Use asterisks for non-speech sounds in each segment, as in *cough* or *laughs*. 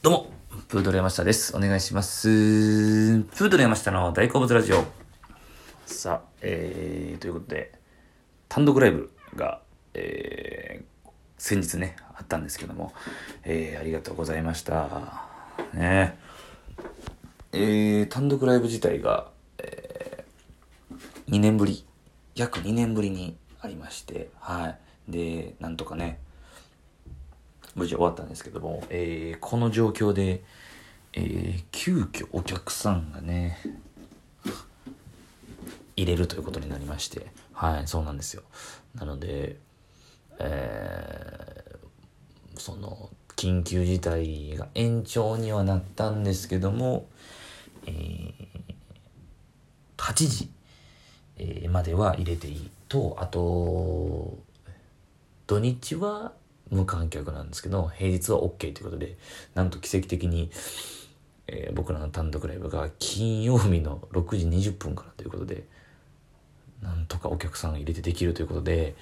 どうも、プードル山下です。お願いします。プードル山下の大好物ラジオ。さあ、えー、ということで、単独ライブが、えー、先日ね、あったんですけども、えー、ありがとうございました。ねえー、単独ライブ自体が、えー、2年ぶり、約2年ぶりにありまして、はい。で、なんとかね、無事終わったんですけども、えーこの状況で、えー急遽お客さんがね、入れるということになりまして、はい、そうなんですよ。なので、えーその、緊急事態が延長にはなったんですけども、えー8時、えーまでは入れていいと、あと、土日は無観客なんですけど平日は OK ということでなんと奇跡的に、えー僕らの単独ライブが金曜日の6時20分からということでなんとかお客さんを入れてできるということで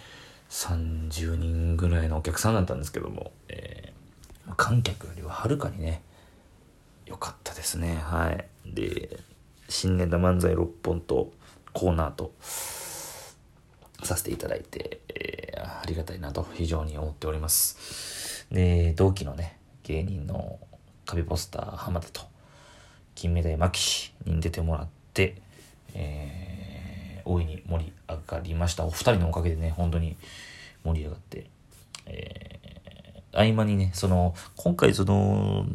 30人ぐらいのお客さんだったんですけども、えー観客よりははるかにね良かったですね。はい。で新ネタ漫才6本とコーナーとさせていただいて、えーありがたいなと非常に思っております。で、同期のね、芸人の壁ポスター浜田と金目鯛牧師に出てもらって、えー大いに盛り上がりました。お二人のおかげでね、本当に盛り上がって、えー合間にね、その、今回その、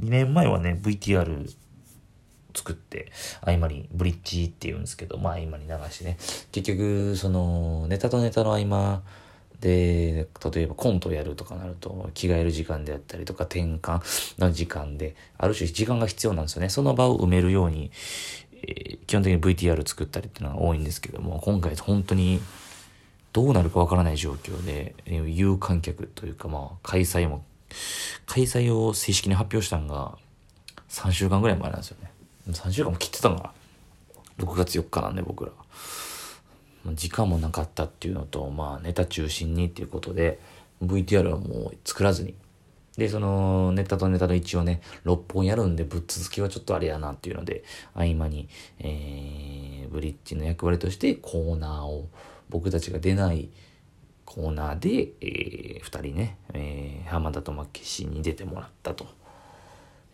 2年前はね、VTR 作って合間にブリッジって言うんですけどまあ合間に流してね。結局そのネタとネタの合間で例えばコントやるとかなると着替える時間であったりとか転換の時間である種時間が必要なんですよね。その場を埋めるように、えー基本的に VTR 作ったりっていうのが多いんですけども今回本当にどうなるかわからない状況で、えー有観客というかまあ開催も開催を正式に発表したのが3週間ぐらい前なんですよね。3週間も切ってたのが6月4日なんで僕ら。時間もなかったっていうのとまあネタ中心にっていうことで VTR はもう作らずに。でそのネタとネタの一応ね6本やるんでぶっ続きはちょっとあれやなっていうので合間に、えーブリッジの役割としてコーナーを僕たちが出ないコーナーで、え2人ね、えー浜田と牧師に出てもらったと。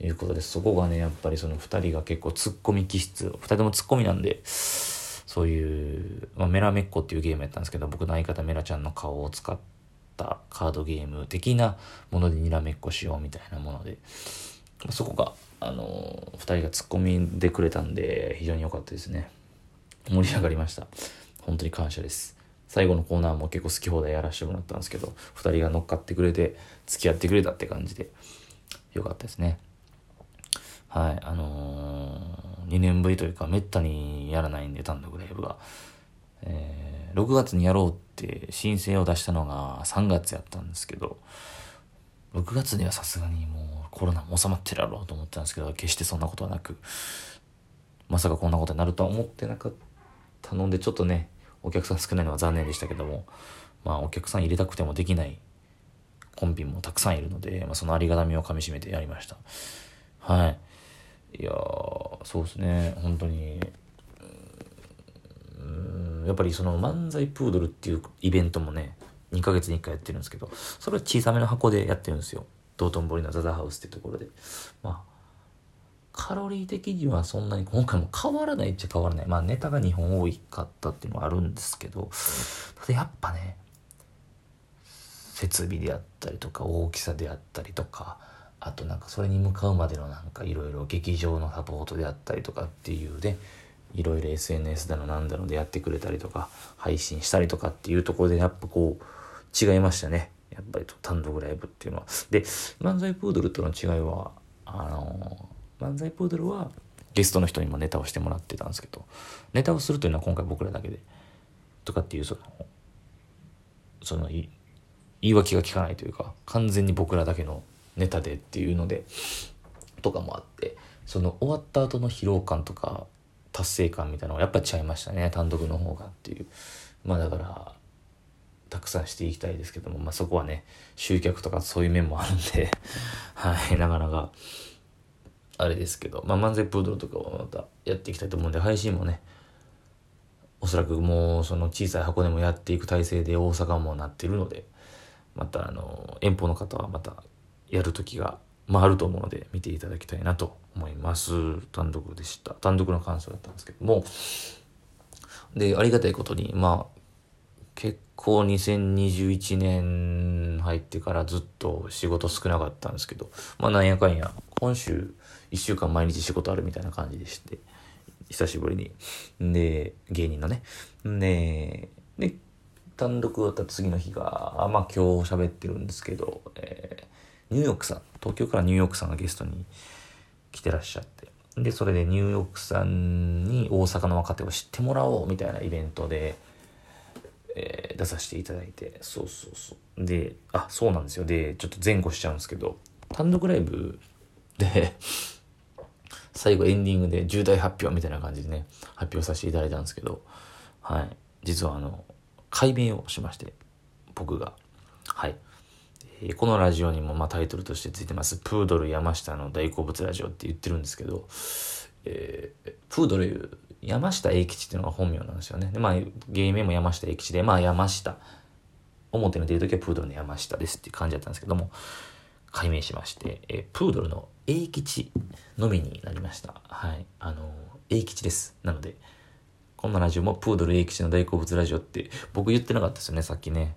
いうことでそこがねやっぱりその2人が結構ツッコミ気質2人ともツッコミなんでそういう、まあ、メラメッコっていうゲームやったんですけど僕の相方メラちゃんの顔を使ったカードゲーム的なものでにらめっこしようみたいなものでそこがあの2人がツッコミでくれたんで非常に良かったですね。盛り上がりました。本当に感謝です。最後のコーナーも結構好き放題やらせてもらったんですけど2人が乗っかってくれて付き合ってくれたって感じで良かったですね。はい、あのー、2年ぶりというか、めったにやらないんで、単独ライブが。えー、6月にやろうって申請を出したのが3月やったんですけど、6月にはさすがにもうコロナも収まってるやろうと思ったんですけど、決してそんなことはなく、まさかこんなことになるとは思ってなかったので、ちょっとね、お客さん少ないのは残念でしたけども、まあお客さん入れたくてもできないコンビもたくさんいるので、まあ、そのありがたみをかみしめてやりました。はい。いやーそうですね本当に。やっぱりその漫才プードルっていうイベントもね2ヶ月に1回やってるんですけどそれは小さめの箱でやってるんですよ。道頓堀のザザハウスってところで。まあカロリー的にはそんなに今回も変わらないっちゃ変わらない。まあネタが2本多かったっていうのはあるんですけどただやっぱね設備であったりとか大きさであったりとかあとなんかそれに向かうまでのなんかいろいろ劇場のサポートであったりとかっていうねいろいろ SNS だのなんだのでやってくれたりとか配信したりとかっていうところでやっぱこう違いましたねやっぱり単独ライブっていうのは。で漫才プードルとの違いはあの漫才プードルはゲストの人にもネタをしてもらってたんですけどネタをするというのは今回僕らだけでとかっていうそのその言い訳が効かないというか完全に僕らだけのネタでっていうのでとかもあってその終わった後の疲労感とか達成感みたいなのがやっぱ違いましたね。単独の方がっていう。まあだからたくさんしていきたいですけども、まあ、そこはね集客とかそういう面もあるんで *laughs* はい、なかなか、あれですけど、まあ、漫才プードルとかはまたやっていきたいと思うんで、配信もね、おそらくもうその小さい箱でもやっていく体制で大阪もなってるので、またあの、遠方の方はまたやる時が、まああると思うので見ていただきたいなと思います。単独でした。単独の感想だったんですけども、で、ありがたいことに、まあ、結構2021年入ってからずっと仕事少なかったんですけど、まあなんやかんや、今週1週間毎日仕事あるみたいな感じでして、久しぶりに。で、芸人のね。で、で、単独だった次の日が、まあ今日喋ってるんですけど、えー、ニューヨークさん、東京からニューヨークさんがゲストに来てらっしゃって、で、それでニューヨークさんに大阪の若手を知ってもらおうみたいなイベントで、えー、出させていただいて、そうそうそう。で、あ、そうなんですよ。で、ちょっと前後しちゃうんですけど、単独ライブで *laughs* 最後エンディングで重大発表みたいな感じでね、発表させていただいたんですけど、はい。実はあの、解明をしまして、僕が。はい。このラジオにもまタイトルとしてついてます、プードル山下の大好物ラジオって言ってるんですけど、えー、プードル山下英吉っていうのが本名なんですよね。で、まあ、芸名も山下英吉で、まあ山下。表に出るときはプードルの山下ですっていう感じだったんですけども、解明しまして、えー、プードルの英吉のみになりました。はい。あのー、英吉です。なので、こんなラジオもプードル英吉の大好物ラジオって僕言ってなかったですよね、さっきね。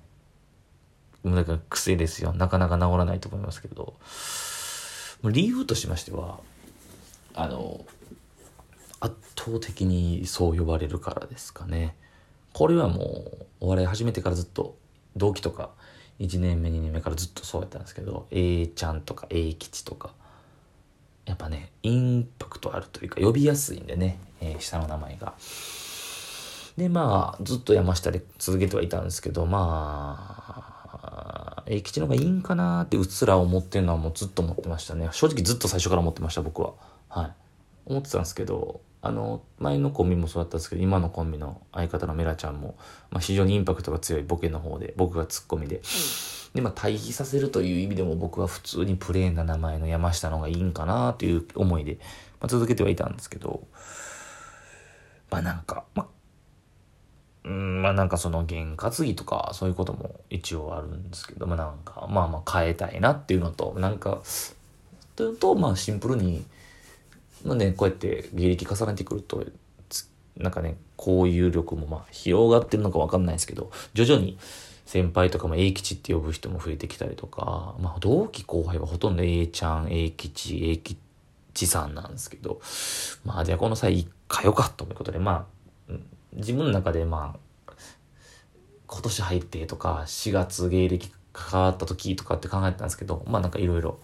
だから癖ですよ。なかなか治らないと思いますけど。理由としましては、あの、圧倒的にそう呼ばれるからですかね。これはもう、お笑い始めてからずっと、同期とか、1年目2年目からずっとそうやったんですけど A ちゃんとか A 吉とかやっぱねインパクトあるというか呼びやすいんでね、えー、下の名前がでまあずっと山下で続けてはいたんですけどまあ A 吉の方がいいんかなってうっすら思ってるのはもうずっと思ってましたね。正直ずっと最初から思ってました僕は。はい。思ってたんですけどあの前のコンビもそうだったんですけど今のコンビの相方のメラちゃんも、まあ、非常にインパクトが強いボケの方で僕がツッコミで、でまあ対比させるという意味でも僕は普通にプレーンな名前の山下の方がいいんかなという思いで、まあ、続けてはいたんですけどまあなんかまあうんまあなんかその験担ぎとかそういうことも一応あるんですけどまあなんかまあまあ変えたいなっていうのとなんかというとまあシンプルにまあね、こうやって芸歴重ねてくると、なんかね、交友力もまあ広がってるのかわかんないですけど、徐々に先輩とかも A 吉って呼ぶ人も増えてきたりとか、まあ同期後輩はほとんど A ちゃん、A 吉、A 吉さんなんですけど、まあじゃあこの際一回よかということで、まあ、うん自分の中でまあ、今年入ってとか、4月芸歴変わった時とかって考えてたんですけど、まあなんかいろいろ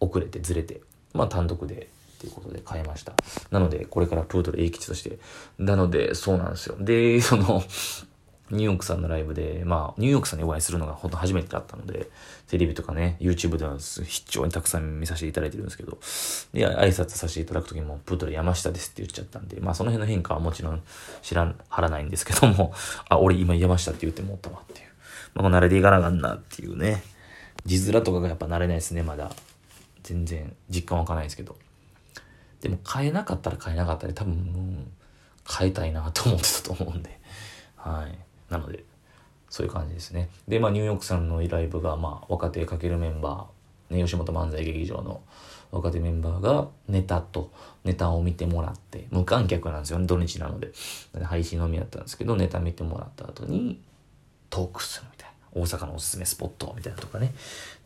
遅れてずれて、まあ単独でっていうことで変えました。なので、これからプードル永吉として。なので、そうなんですよ。で、その、ニューヨークさんのライブで、まあ、ニューヨークさんにお会いするのが本当初めてだったので、テレビとかね、YouTube では非常にたくさん見させていただいてるんですけど、で、挨拶させていただくときも、プードル山下ですって言っちゃったんで、まあ、その辺の変化はもちろん知らん、はらないんですけども、*laughs* あ、俺今山下って言ってもったわっていう。まあ、慣れていかなあかんなっていうね。字面とかがやっぱ慣れないですね、まだ。全然実感わかないですけど。でも買えなかったら買えなかったで多分買いたいなと思ってたと思うんではいなのでそういう感じですね。でまあニューヨークさんのライブがまあ若手かけるメンバー、ね、吉本漫才劇場の若手メンバーがネタとネタを見てもらって無観客なんですよね土日なので。配信のみやったんですけどネタ見てもらった後にトークするみたいな。大阪のおすすめスポットみたいなとかね。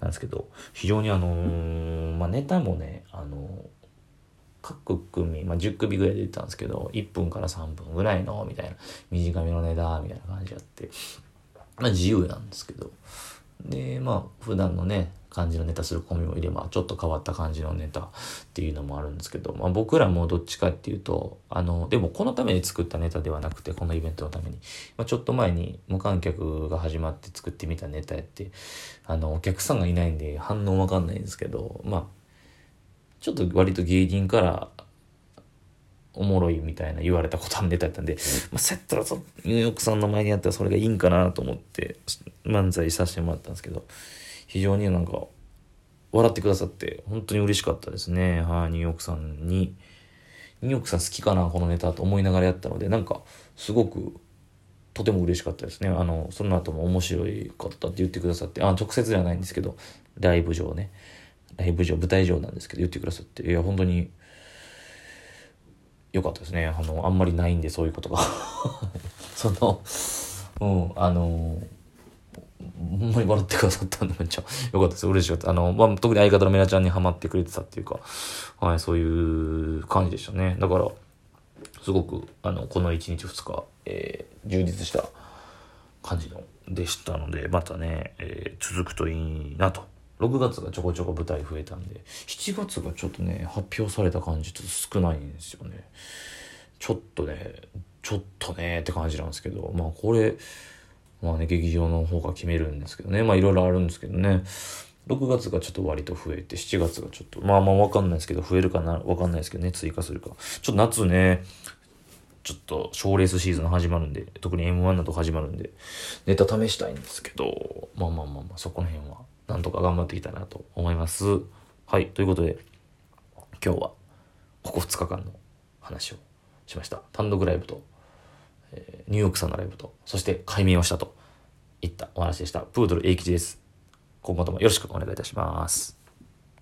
なんですけど非常にあのー、まあネタもねあのー各組、まあ、10組ぐらいで出たんですけど1分から3分ぐらいのみたいな短めの値段みたいな感じあってまあ自由なんですけど。でまあ普段のね感じのネタするコンビもいればちょっと変わった感じのネタっていうのもあるんですけど、まあ、僕らもどっちかっていうとあのでもこのために作ったネタではなくてこのイベントのために、まあ、ちょっと前に無観客が始まって作ってみたネタやってあのお客さんがいないんで反応わかんないんですけどまあちょっと割と芸人からおもろいみたいな言われたことあるネタやったんで、まあ、セットらニューヨークさんの前にやったらそれがいいんかなと思って漫才させてもらったんですけど非常になんか笑ってくださって本当に嬉しかったですね。はいニューヨークさんに。ニューヨークさん好きかなこのネタと思いながらやったのでなんかすごくとても嬉しかったですね。あのその後も面白いかったって言ってくださってあ直接ではないんですけどライブ上ねライブ上舞台上なんですけど言ってくださって。いや本当に良かったですね。あのあんまりないんでそういうことが。*laughs* そのうんあのほんまに笑ってくださったんでめっちゃ。良かったです。嬉しかった。あの、まあ、特に相方のメラちゃんにハマってくれてたっていうかはいそういう感じでしたね。だからすごくあのこの1日2日、えー、充実した感じのでしたのでまたね、えー、続くといいなと。6月がちょこちょこ舞台増えたんで7月がちょっとね発表された感じちょっと少ないんですよね。ちょっとねちょっとねって感じなんですけどまあこれまあね劇場の方が決めるんですけどね。まあいろいろあるんですけどね。6月がちょっと割と増えて7月がちょっとまあまあわかんないですけど増えるかなわかんないですけどね追加するか。ちょっと夏ねちょっと賞レースシーズン始まるんで特に m 1など始まるんでネタ試したいんですけどまあまあまあまあそこの辺は。なんとか頑張っていきたいなと思います。はい。ということで、今日は、ここ2日間の話をしました。単独ライブと、えー、ニューヨークさんのライブと、そして解明をしたといったお話でした。プードル英吉です。今後ともよろしくお願いいたします。